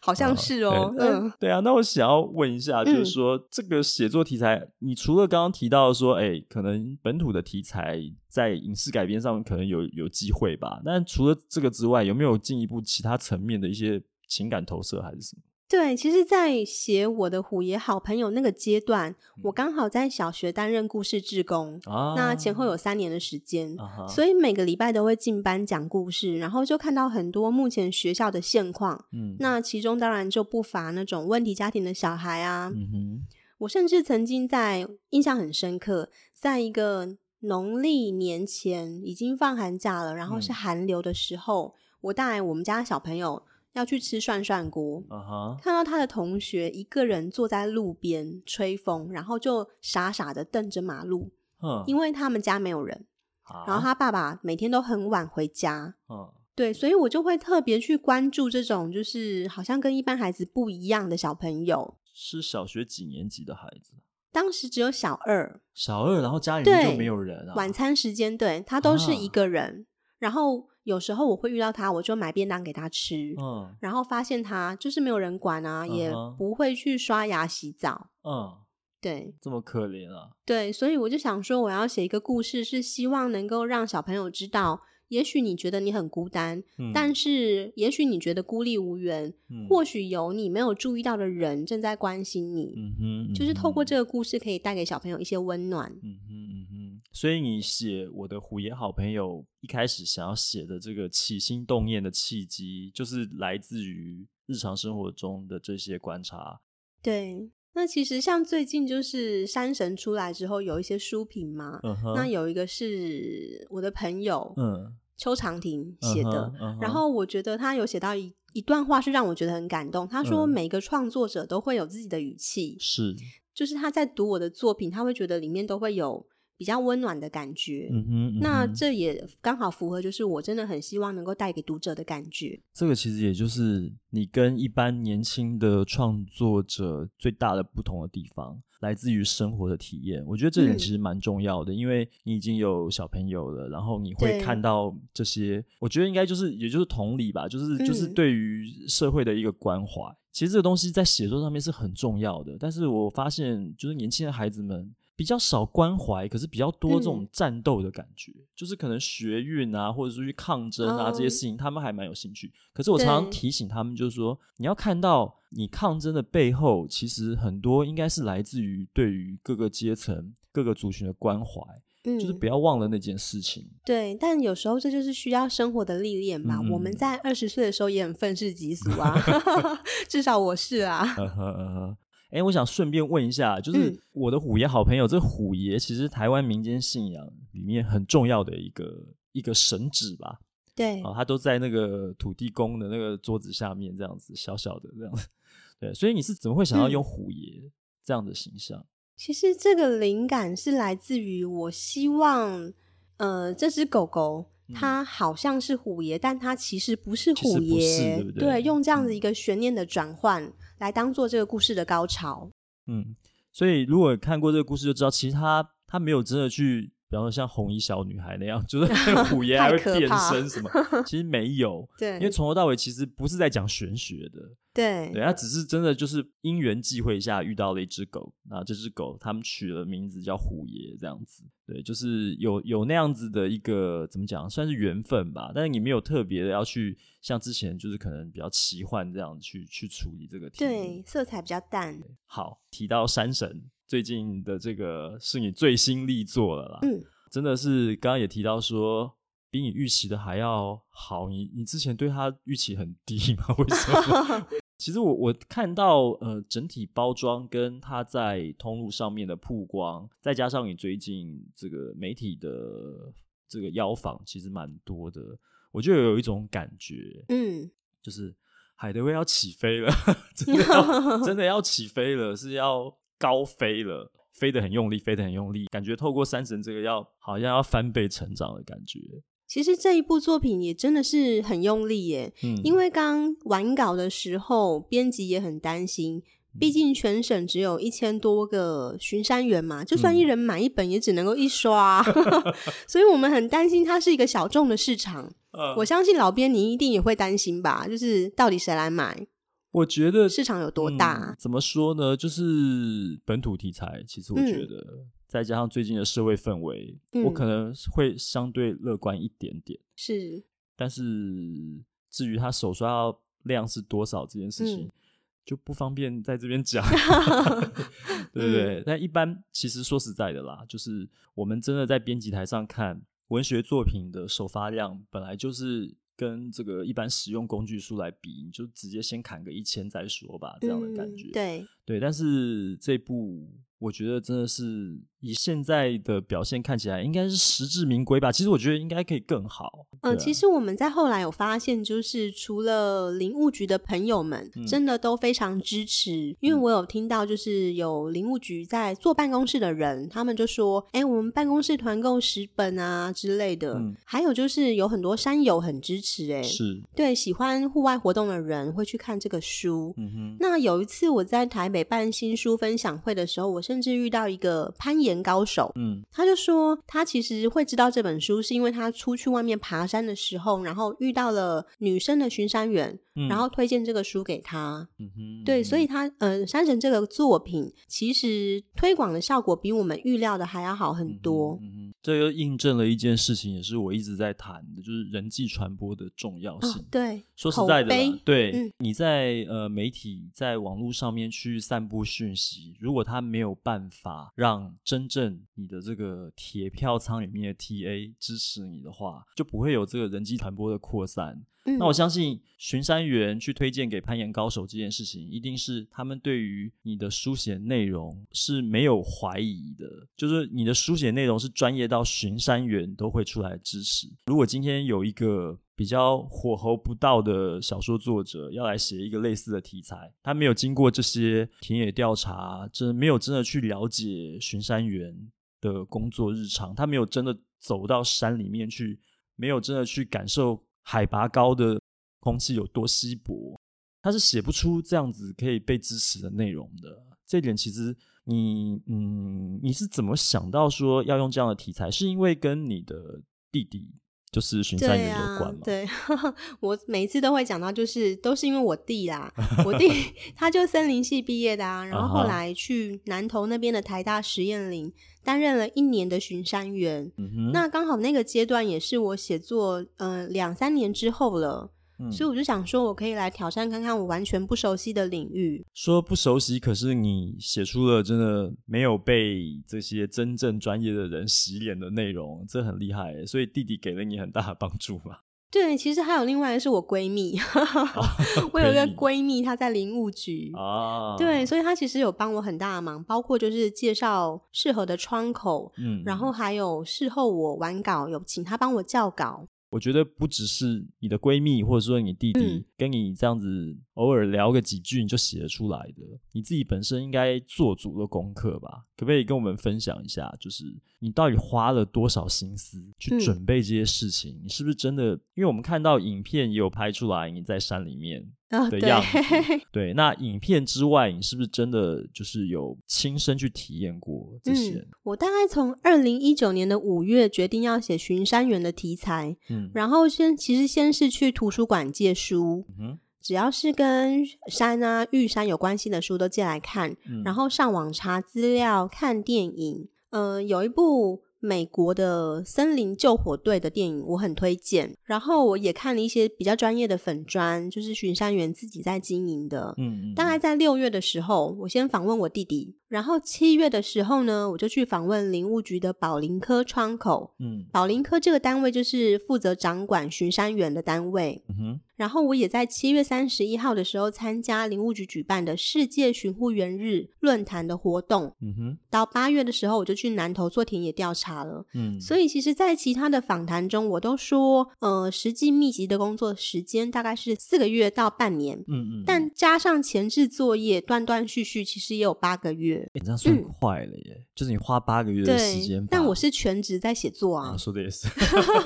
好像是哦，嗯，对啊，那我想要问一下，就是说、嗯、这个写作题材，你除了刚刚提到说，哎、欸，可能本土的题材在影视改编上可能有有机会吧？但除了这个之外，有没有进一步其他层面的一些情感投射，还是什么？对，其实，在写我的虎爷好朋友那个阶段，我刚好在小学担任故事志工，啊、那前后有三年的时间，啊、所以每个礼拜都会进班讲故事，然后就看到很多目前学校的现况。嗯，那其中当然就不乏那种问题家庭的小孩啊。嗯哼，我甚至曾经在印象很深刻，在一个农历年前已经放寒假了，然后是寒流的时候，嗯、我带我们家小朋友。要去吃涮涮锅，uh huh. 看到他的同学一个人坐在路边吹风，然后就傻傻的瞪着马路，uh huh. 因为他们家没有人，uh huh. 然后他爸爸每天都很晚回家，uh huh. 对，所以我就会特别去关注这种就是好像跟一般孩子不一样的小朋友。是小学几年级的孩子？当时只有小二，小二，然后家里面就没有人啊。晚餐时间，对，他都是一个人。啊、然后有时候我会遇到他，我就买便当给他吃。嗯，然后发现他就是没有人管啊，嗯、也不会去刷牙洗澡。嗯，对，这么可怜啊。对，所以我就想说，我要写一个故事，是希望能够让小朋友知道。也许你觉得你很孤单，嗯、但是也许你觉得孤立无援，嗯、或许有你没有注意到的人正在关心你。嗯哼，嗯哼，就是透过这个故事，可以带给小朋友一些温暖。嗯哼嗯哼，所以你写我的虎爷好朋友一开始想要写的这个起心动念的契机，就是来自于日常生活中的这些观察。对。那其实像最近就是山神出来之后，有一些书评嘛。Uh huh. 那有一个是我的朋友，嗯，邱长廷写的。Uh huh. uh huh. 然后我觉得他有写到一一段话，是让我觉得很感动。他说，每个创作者都会有自己的语气，是，就是他在读我的作品，他会觉得里面都会有。比较温暖的感觉，嗯哼，嗯哼，那这也刚好符合，就是我真的很希望能够带给读者的感觉。这个其实也就是你跟一般年轻的创作者最大的不同的地方，来自于生活的体验。我觉得这点其实蛮重要的，嗯、因为你已经有小朋友了，然后你会看到这些，我觉得应该就是也就是同理吧，就是就是对于社会的一个关怀。嗯、其实这个东西在写作上面是很重要的，但是我发现就是年轻的孩子们。比较少关怀，可是比较多这种战斗的感觉，嗯、就是可能学运啊，或者是去抗争啊、哦、这些事情，他们还蛮有兴趣。可是我常常提醒他们，就是说你要看到你抗争的背后，其实很多应该是来自于对于各个阶层、各个族群的关怀，嗯、就是不要忘了那件事情。对，但有时候这就是需要生活的历练吧。嗯、我们在二十岁的时候也很愤世嫉俗啊，至少我是啊。哎、欸，我想顺便问一下，就是我的虎爷好朋友，嗯、这虎爷其实台湾民间信仰里面很重要的一个一个神祇吧？对，哦，他都在那个土地公的那个桌子下面，这样子小小的这样子。对，所以你是怎么会想要用虎爷这样的形象？嗯、其实这个灵感是来自于我希望，呃，这只狗狗。它好像是虎爷，但它其实不是虎爷，对不对？对，用这样子一个悬念的转换来当做这个故事的高潮。嗯，所以如果看过这个故事就知道，其实他他没有真的去。比方说像红衣小女孩那样，就是虎爷 还会变身什么？其实没有，对，因为从头到尾其实不是在讲玄学的，对，对，他只是真的就是因缘际会下遇到了一只狗，那这只狗他们取了名字叫虎爷，这样子，对，就是有有那样子的一个怎么讲，算是缘分吧。但是你没有特别的要去像之前就是可能比较奇幻这样去去处理这个题，对，色彩比较淡。好，提到山神。最近的这个是你最新力作了啦，嗯，真的是刚刚也提到说，比你预期的还要好。你你之前对它预期很低吗？为什么？其实我我看到呃整体包装跟它在通路上面的曝光，再加上你最近这个媒体的这个邀访，其实蛮多的，我就有一种感觉，嗯，就是海德威要起飞了，真的要真的要起飞了，是要。高飞了，飞得很用力，飞得很用力，感觉透过山神这个要好像要翻倍成长的感觉。其实这一部作品也真的是很用力耶，嗯，因为刚完稿的时候，编辑也很担心，毕竟全省只有一千多个巡山员嘛，就算一人买一本，也只能够一刷，嗯、所以我们很担心它是一个小众的市场。呃、我相信老编你一定也会担心吧，就是到底谁来买？我觉得市场有多大？嗯，怎么说呢？就是本土题材，其实我觉得，嗯，再加上最近的社会氛围，嗯，我可能会相对乐观一点点。是，但是至于它首刷量是多少这件事情，嗯，就不方便在这边讲，对不对？嗯，但一般其实说实在的啦，就是我们真的在编辑台上看文学作品的首发量，本来就是。跟这个一般使用工具书来比，你就直接先砍个一千再说吧，这样的感觉。嗯、对对，但是这部我觉得真的是以现在的表现看起来，应该是实至名归吧？其实我觉得应该可以更好。嗯、呃，其实我们在后来有发现，就是除了林务局的朋友们，嗯、真的都非常支持。因为我有听到，就是有林务局在坐办公室的人，他们就说：“哎、欸，我们办公室团购十本啊之类的。嗯”还有就是有很多山友很支持、欸，哎，是对喜欢户外活动的人会去看这个书。嗯哼。那有一次我在台北办新书分享会的时候，我甚至遇到一个攀岩高手，嗯，他就说他其实会知道这本书，是因为他出去外面爬山的时候，然后遇到了女生的巡山员，嗯、然后推荐这个书给他，嗯哼，对，所以他呃，山神这个作品其实推广的效果比我们预料的还要好很多，这又印证了一件事情，也是我一直在谈的，就是人际传播的重要性。哦、对，说实在的，对，嗯、你在呃媒体在网络上面去散布讯息，如果他没有办法让真正你的这个铁票仓里面的 TA 支持你的话，就不会有这个人际传播的扩散。嗯、那我相信巡山员去推荐给攀岩高手这件事情，一定是他们对于你的书写内容是没有怀疑的，就是你的书写内容是专业到巡山员都会出来支持。如果今天有一个比较火候不到的小说作者要来写一个类似的题材，他没有经过这些田野调查，真没有真的去了解巡山员的工作日常，他没有真的走到山里面去，没有真的去感受。海拔高的空气有多稀薄，他是写不出这样子可以被支持的内容的。这点其实你，嗯，你是怎么想到说要用这样的题材？是因为跟你的弟弟就是巡山员有关嘛？对啊，对，我每次都会讲到，就是都是因为我弟啦，我弟 他就森林系毕业的啊，然后后来去南投那边的台大实验林。担任了一年的巡山员，嗯、那刚好那个阶段也是我写作呃两三年之后了，嗯、所以我就想说，我可以来挑战看看我完全不熟悉的领域。说不熟悉，可是你写出了真的没有被这些真正专业的人洗脸的内容，这很厉害。所以弟弟给了你很大的帮助嘛。对，其实还有另外一个是我闺蜜，我有一个闺蜜，她在林务局，啊、对，所以她其实有帮我很大的忙，包括就是介绍适合的窗口，嗯，然后还有事后我完稿有请她帮我校稿。我觉得不只是你的闺蜜，或者说你弟弟跟你这样子偶尔聊个几句，你就写得出来的。你自己本身应该做足了功课吧？可不可以跟我们分享一下？就是你到底花了多少心思去准备这些事情？嗯、你是不是真的？因为我们看到影片也有拍出来，你在山里面。的样子，哦、对，对，那影片之外，你是不是真的就是有亲身去体验过这些？嗯、我大概从二零一九年的五月决定要写巡山员的题材，嗯，然后先其实先是去图书馆借书，嗯哼，只要是跟山啊、玉山有关系的书都借来看，嗯、然后上网查资料、看电影，呃，有一部。美国的森林救火队的电影我很推荐，然后我也看了一些比较专业的粉砖，就是巡山员自己在经营的。嗯，嗯，大概在六月的时候，我先访问我弟弟，然后七月的时候呢，我就去访问林务局的保林科窗口。嗯，保林科这个单位就是负责掌管巡山员的单位。嗯哼。然后我也在七月三十一号的时候参加林务局举办的世界巡护员日论坛的活动。嗯哼，到八月的时候我就去南投做田野调查了。嗯，所以其实，在其他的访谈中，我都说，呃，实际密集的工作时间大概是四个月到半年。嗯嗯，但加上前置作业，断断续续，其实也有八个月。你这样算快了耶！嗯、就是你花八个月的时间。但我是全职在写作啊。啊说的也是。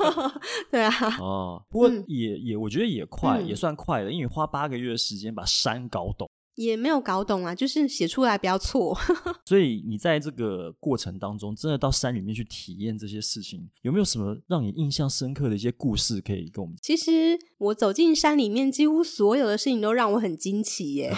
对啊。哦，不过也、嗯、也，我觉得也快。快、嗯、也算快了，因为花八个月的时间把山搞懂。也没有搞懂啊，就是写出来不要错。所以你在这个过程当中，真的到山里面去体验这些事情，有没有什么让你印象深刻的一些故事可以跟我们？其实我走进山里面，几乎所有的事情都让我很惊奇耶。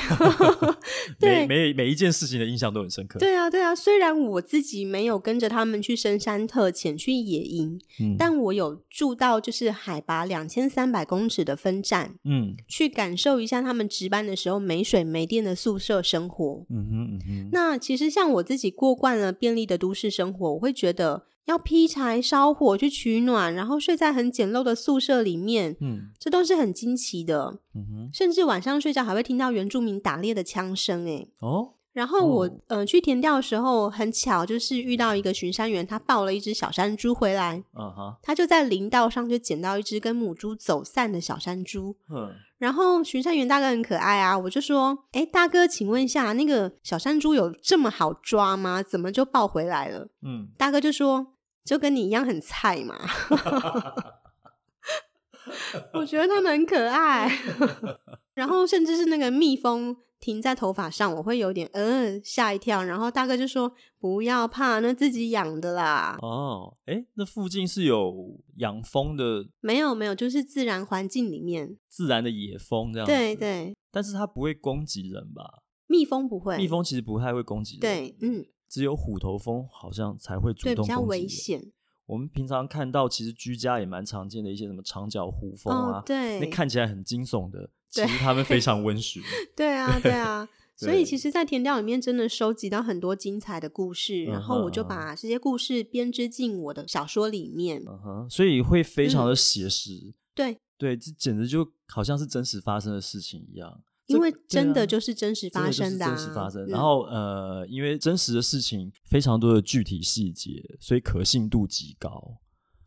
对，每每每一件事情的印象都很深刻。对啊，对啊。虽然我自己没有跟着他们去深山特潜去野营，嗯，但我有住到就是海拔两千三百公尺的分站，嗯，去感受一下他们值班的时候没水没。店的宿舍生活，嗯哼嗯哼。那其实像我自己过惯了便利的都市生活，我会觉得要劈柴烧火去取暖，然后睡在很简陋的宿舍里面，嗯，这都是很惊奇的，嗯哼。甚至晚上睡觉还会听到原住民打猎的枪声，哎，哦。然后我、哦、呃去田调的时候，很巧就是遇到一个巡山员，他抱了一只小山猪回来。嗯哼，他就在林道上就捡到一只跟母猪走散的小山猪。嗯，然后巡山员大哥很可爱啊，我就说：“哎，大哥，请问一下，那个小山猪有这么好抓吗？怎么就抱回来了？”嗯，大哥就说：“就跟你一样很菜嘛。” 我觉得他们很可爱。然后甚至是那个蜜蜂。停在头发上，我会有点呃吓一跳。然后大哥就说：“不要怕，那自己养的啦。”哦，哎，那附近是有养蜂的？没有，没有，就是自然环境里面自然的野蜂这样子。对对，但是它不会攻击人吧？蜜蜂不会，蜜蜂其实不太会攻击人。对，嗯，只有虎头蜂好像才会主动攻击人。对，比较危险。我们平常看到，其实居家也蛮常见的一些什么长角虎蜂啊，哦、对，那看起来很惊悚的。其实他们非常温驯，对啊，对啊，所以其实，在填调里面真的收集到很多精彩的故事，然后我就把这些故事编织进我的小说里面，嗯哼，所以会非常的写实，嗯、对。对，这简直就好像是真实发生的事情一样，因为真的就是真实发生的、啊，真实发生，然后呃，因为真实的事情非常多的具体细节，所以可信度极高。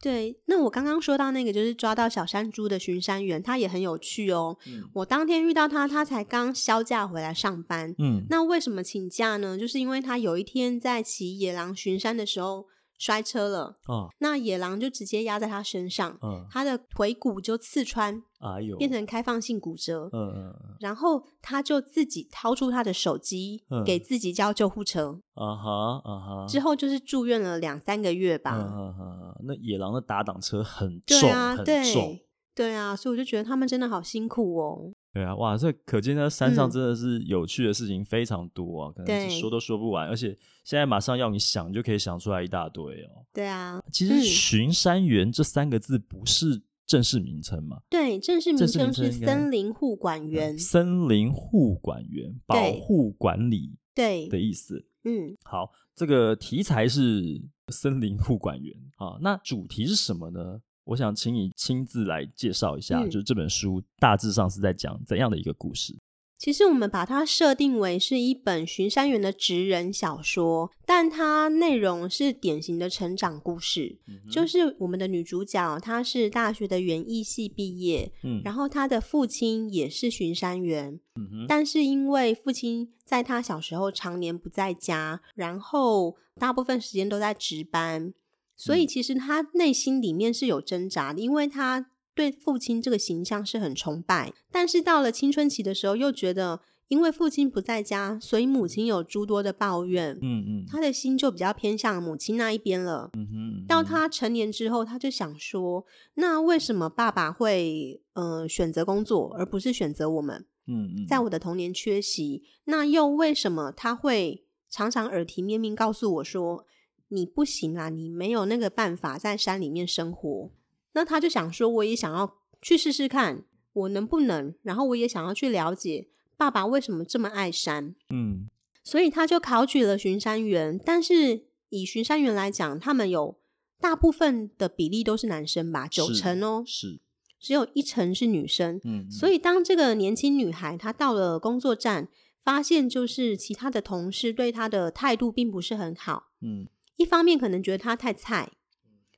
对，那我刚刚说到那个就是抓到小山猪的巡山员，他也很有趣哦。嗯，我当天遇到他，他才刚休假回来上班。嗯，那为什么请假呢？就是因为他有一天在骑野狼巡山的时候。摔车了，哦，那野狼就直接压在他身上，嗯，他的腿骨就刺穿，哎呦，变成开放性骨折，嗯嗯，然后他就自己掏出他的手机，嗯，给自己叫救护车，啊哈啊哈，之后就是住院了两三个月吧，嗯嗯嗯，那野狼的打挡车很重，对啊，很重，对，对啊，所以我就觉得他们真的好辛苦哦。对啊，哇，这可见呢，山上真的是有趣的事情非常多啊，嗯、可能是说都说不完，而且现在马上要你想就可以想出来一大堆哦。对啊，其实“巡山员”这三个字不是正式名称吗？对，正式名称是森林护管员。森林护管员，保护管理对的意思。嗯，好，这个题材是森林护管员啊，那主题是什么呢？我想请你亲自来介绍一下，嗯，就是这本书大致上是在讲怎样的一个故事。其实我们把它设定为是一本巡山员的职人小说，但它内容是典型的成长故事。嗯、就是我们的女主角，她是大学的园艺系毕业，嗯，然后她的父亲也是巡山员，嗯，但是因为父亲在她小时候常年不在家，然后大部分时间都在值班。所以其实他内心里面是有挣扎的，因为他对父亲这个形象是很崇拜，但是到了青春期的时候，又觉得因为父亲不在家，所以母亲有诸多的抱怨。嗯嗯，他的心就比较偏向母亲那一边了。嗯哼，到他成年之后，他就想说：那为什么爸爸会呃选择工作，而不是选择我们？嗯嗯，在我的童年缺席，那又为什么他会常常耳提面命告诉我说？你不行啦，你没有那个办法在山里面生活。那他就想说，我也想要去试试看，我能不能？然后我也想要去了解爸爸为什么这么爱山。嗯，所以他就考取了巡山员。但是以巡山员来讲，他们有大部分的比例都是男生吧，九成哦，是，只有一成是女生。嗯，所以当这个年轻女孩她到了工作站，发现就是其他的同事对她的态度并不是很好。嗯。一方面可能觉得她太菜，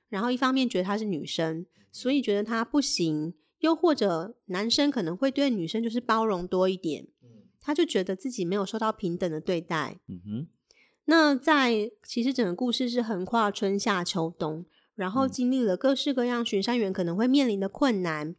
然后一方面觉得她是女生，所以觉得她不行。又或者男生可能会对女生就是包容多一点，他就觉得自己没有受到平等的对待。嗯哼。那在其实整个故事是横跨春夏秋冬，然后经历了各式各样巡山员可能会面临的困难，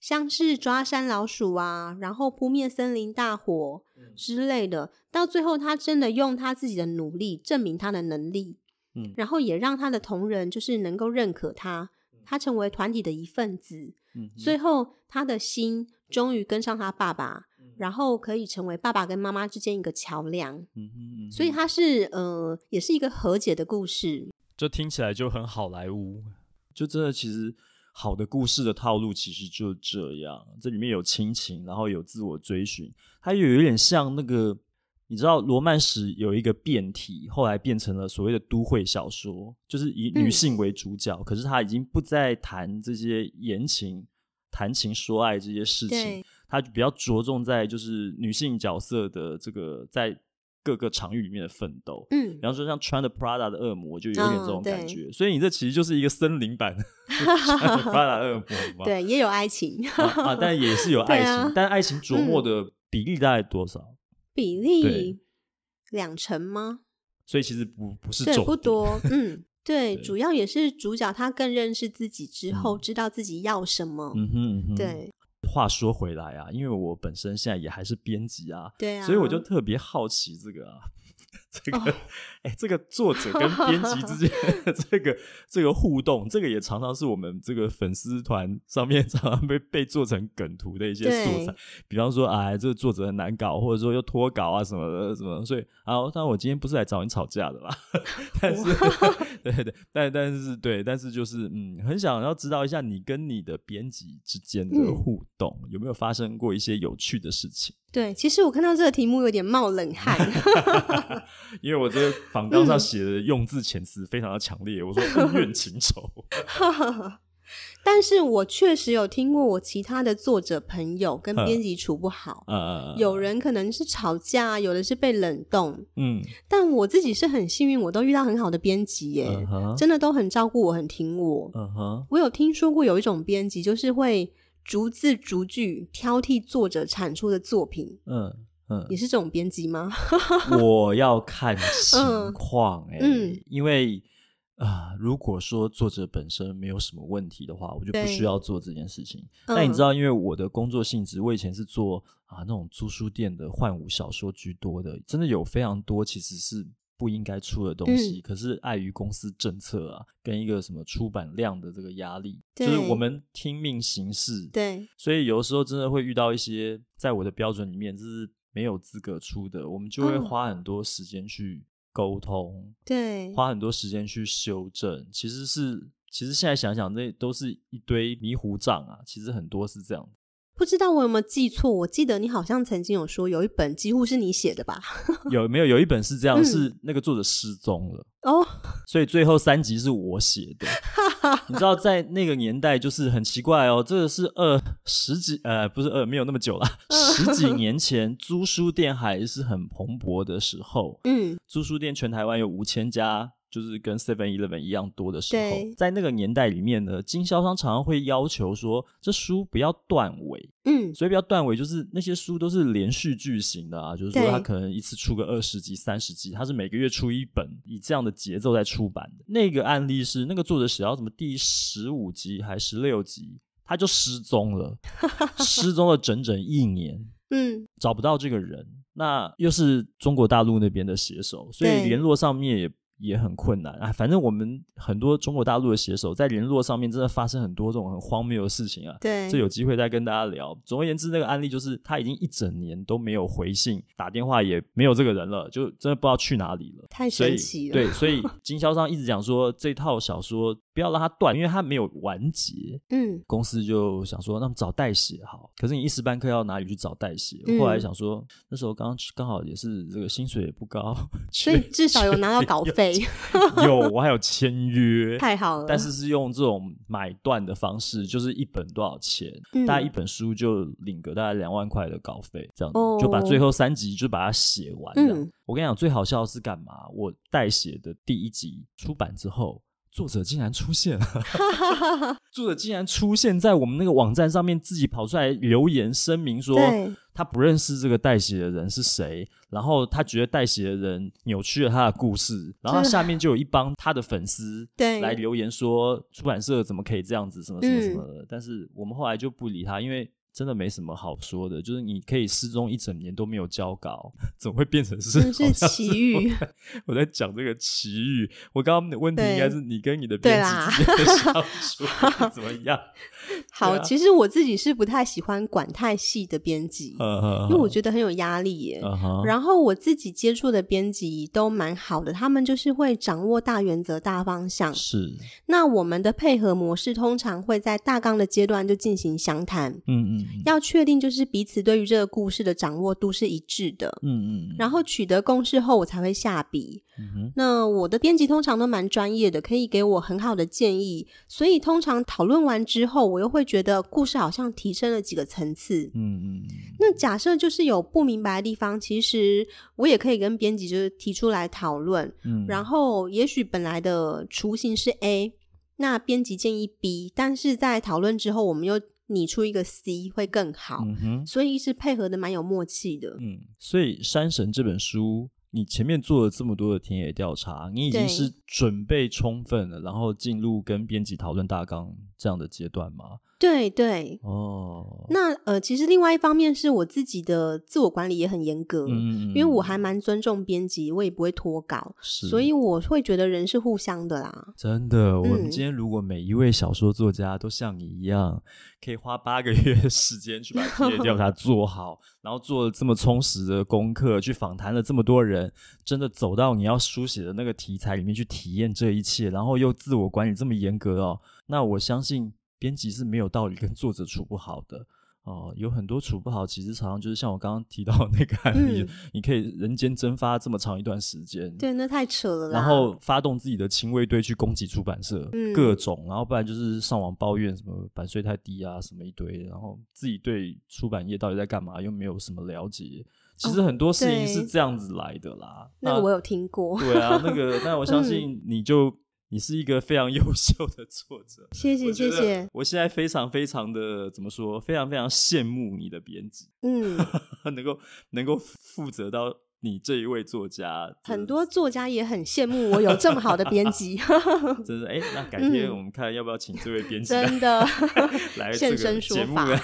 像是抓山老鼠啊，然后扑灭森林大火之类的。到最后，他真的用他自己的努力证明他的能力。嗯，然后也让他的同仁就是能够认可他，他成为团体的一份子。嗯，最后他的心终于跟上他爸爸，然后可以成为爸爸跟妈妈之间一个桥梁。嗯哼，所以他是呃，也是一个和解的故事。这听起来就很好莱坞，就真的其实好的故事的套路其实就这样。这里面有亲情，然后有自我追寻，它又有点像那个。你知道罗曼史有一个变体，后来变成了所谓的都会小说，就是以女性为主角，嗯、可是他已经不再谈这些言情、谈情说爱这些事情，他就比较着重在就是女性角色的这个在各个场域里面的奋斗。嗯，比方说像穿的 Prada 的恶魔，就有点这种感觉。所以你这其实就是一个森林版的 Prada 恶魔嘛。对，也有爱情啊，但也是有 爱情，但爱情琢磨的比例大概多少？比例两成吗？所以其实不不是重，不多。嗯。对，主要也是主角他更认识自己之后，知道自己要什么。嗯哼，对。话说回来啊，因为我本身现在也还是编辑啊，对啊，所以我就特别好奇这个啊。这个，哎、oh. 欸，这个作者跟编辑之间 这个这个互动，这个也常常是我们这个粉丝团上面常常被被做成梗图的一些素材。比方说，哎，这个作者很难搞，或者说又脱稿啊什么的什么的。所以，啊，当然我今天不是来找你吵架的啦，但是，对对对，但但是对，但是就是嗯，很想要知道一下你跟你的编辑之间的互动、嗯、有没有发生过一些有趣的事情。对，其实我看到这个题目有点冒冷汗，因为我这个访纲上写的用字遣词非常的强烈，嗯、我说恩怨情仇。但是我确实有听过我其他的作者朋友跟编辑处不好，嗯、有人可能是吵架，有的是被冷冻，嗯，但我自己是很幸运，我都遇到很好的编辑耶，嗯、真的都很照顾我，很听我。我有听说过有一种编辑就是会。逐字逐句挑剔作者产出的作品，嗯嗯，你是这种编辑吗？我要看情况哎、欸嗯嗯，因为啊、呃，如果说作者本身没有什么问题的话，我就不需要做这件事情。但你知道，因为我的工作性质，我以前是做啊那种租书店的幻舞小说居多的，真的有非常多其实是。不应该出的东西，嗯、可是碍于公司政策啊，跟一个什么出版量的这个压力，就是我们听命行事。对，所以有的时候真的会遇到一些在我的标准里面就是没有资格出的，我们就会花很多时间去沟通，对、哦，花很多时间去修正。其实是，其实现在想想，那都是一堆迷糊账啊。其实很多是这样。不知道我有没有记错？我记得你好像曾经有说有一本几乎是你写的吧？有没有？有一本是这样，嗯、是那个作者失踪了哦，所以最后三集是我写的。你知道，在那个年代就是很奇怪哦，这个是二十几呃，不是二，没有那么久了，十几 年前租书店还是很蓬勃的时候。嗯，租书店全台湾有五千家。就是跟 Seven Eleven 一样多的时候，在那个年代里面呢，经销商常常会要求说，这书不要断尾，嗯，所以不要断尾，就是那些书都是连续剧型的啊，就是说他可能一次出个二十集、三十集，他是每个月出一本，以这样的节奏在出版的。那个案例是那个作者写到什么第十五集还十六集，他就失踪了，失踪了整整一年，嗯，找不到这个人，那又是中国大陆那边的写手，所以联络上面也。也很困难啊，反正我们很多中国大陆的写手在联络上面真的发生很多这种很荒谬的事情啊。对，这有机会再跟大家聊。总而言之，那个案例就是他已经一整年都没有回信，打电话也没有这个人了，就真的不知道去哪里了。太神奇了。对，所以 经销商一直讲说这套小说不要让它断，因为它没有完结。嗯，公司就想说，那么找代写好。可是你一时半刻要哪里去找代写？嗯，后来想说，那时候刚刚好也是这个薪水也不高，所以至少有拿到稿费。有，我还有签约，太好了。但是是用这种买断的方式，就是一本多少钱？嗯、大概一本书就领个大概两万块的稿费，这样子、哦、就把最后三集就把它写完。这样、嗯，我跟你讲，最好笑的是干嘛？我代写的第一集出版之后。作者竟然出现了，作者竟然出现在我们那个网站上面，自己跑出来留言声明说他不认识这个代写的人是谁，然后他觉得代写的人扭曲了他的故事，然后下面就有一帮他的粉丝来留言说出版社怎么可以这样子，什么什么什么的，但是我们后来就不理他，因为。真的没什么好说的，就是你可以失踪一整年都没有交稿，怎么会变成是？是奇遇。我在讲这个奇遇，我刚刚的问题应该是你跟你的编辑之间的相处 怎么样？好、啊，其实我自己是不太喜欢管太细的编辑，因为我觉得很有压力耶。然后我自己接触的编辑都蛮好的，他们就是会掌握大原则、大方向。是。那我们的配合模式通常会在大纲的阶段就进行详谈。嗯嗯。要确定就是彼此对于这个故事的掌握度是一致的，嗯嗯，然后取得共识后，我才会下笔。那我的编辑通常都蛮专业的，可以给我很好的建议，所以通常讨论完之后，我又会觉得故事好像提升了几个层次。嗯嗯，那假设就是有不明白的地方，其实我也可以跟编辑就是提出来讨论。嗯，然后也许本来的雏形是 A。那编辑建议 B，但是在讨论之后，我们又拟出一个 C 会更好，嗯，所以是配合的蛮有默契的。嗯，所以《山神》这本书，你前面做了这么多的田野调查，你已经是准备充分了，然后进入跟编辑讨论大纲这样的阶段吗？对对哦，那呃，其实另外一方面是我自己的自我管理也很严格，嗯，因为我还蛮尊重编辑，我也不会脱稿，所以我会觉得人是互相的啦。真的，我们今天如果每一位小说作家都像你一样，可以花八个月的时间去把 田野调查做好，然后做了这么充实的功课，去访谈了这么多人，真的走到你要书写的那个题材里面去体验这一切，然后又自我管理这么严格哦，那我相信。编辑是没有道理跟作者处不好的哦，有很多处不好，其实常常就是像我刚刚提到那个案例，嗯、你可以人间蒸发这么长一段时间，对，那太扯了啦。然后发动自己的亲卫队去攻击出版社，嗯、各种，然后不然就是上网抱怨什么版税太低啊，什么一堆，然后自己对出版业到底在干嘛又没有什么了解，其实很多事情是这样子来的啦。哦、那，那个我有听过，对啊，那个，但我相 信你就。嗯你是一个非常优秀的作者，谢谢谢谢。我现在非常非常的怎么说？非常非常羡慕你的编辑，嗯，能够能够负责到。你这一位作家，很多作家也很羡慕我有这么好的编辑。真的，哎、欸，那改天我们看要不要请这位编辑、嗯、真的 来现身说法来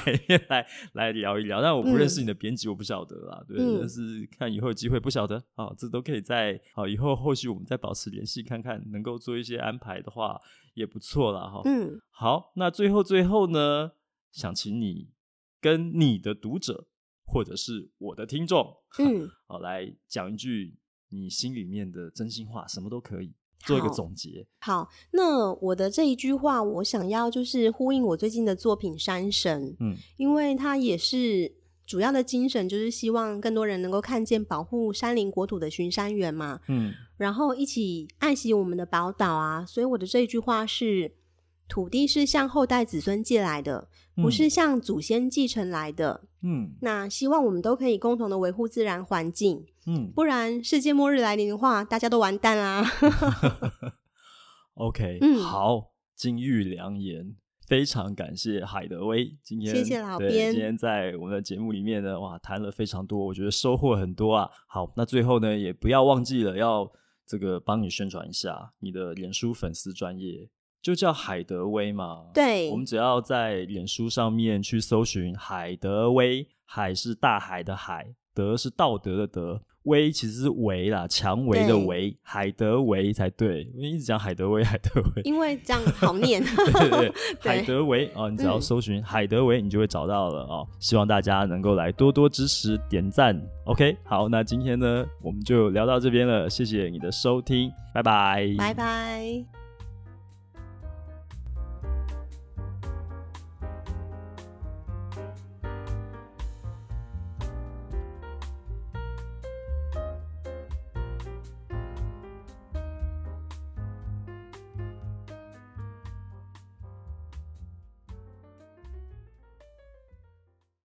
来来聊一聊。但我不认识你的编辑，我不晓得啦。对，嗯、但是看以后有机会，不晓得啊，这都可以在好以后后续我们再保持联系，看看能够做一些安排的话也不错啦。哈。嗯，好，那最后最后呢，想请你跟你的读者。或者是我的听众，嗯，好，来讲一句你心里面的真心话，什么都可以，做一个总结。好，好，那我的这一句话，我想要就是呼应我最近的作品《山神》，嗯，因为它也是主要的精神，就是希望更多人能够看见保护山林国土的巡山员嘛，嗯，然后一起爱惜我们的宝岛啊。所以我的这一句话是：土地是向后代子孙借来的，不是向祖先继承来的。嗯，那希望我们都可以共同的维护自然环境。嗯，不然世界末日来临的话，大家都完蛋啦。OK，嗯，好，金玉良言，非常感谢海德威今天，谢谢老编，今天在我们的节目里面呢，哇，谈了非常多，我觉得收获很多啊。好，那最后呢，也不要忘记了要这个帮你宣传一下你的脸书粉丝专页。就叫海德威嘛，对，我们只要在脸书上面去搜寻海德威，海是大海的海，德是道德的德，威其实是维啦，蔷薇的维，海德薇才对。我一直讲海德薇，海德薇，因为这样好念。对对对，海德薇哦，你只要搜寻海德薇，你就会找到了哦。希望大家能够来多多支持、点赞。OK，好，那今天呢，我们就聊到这边了，谢谢你的收听，拜拜，拜拜。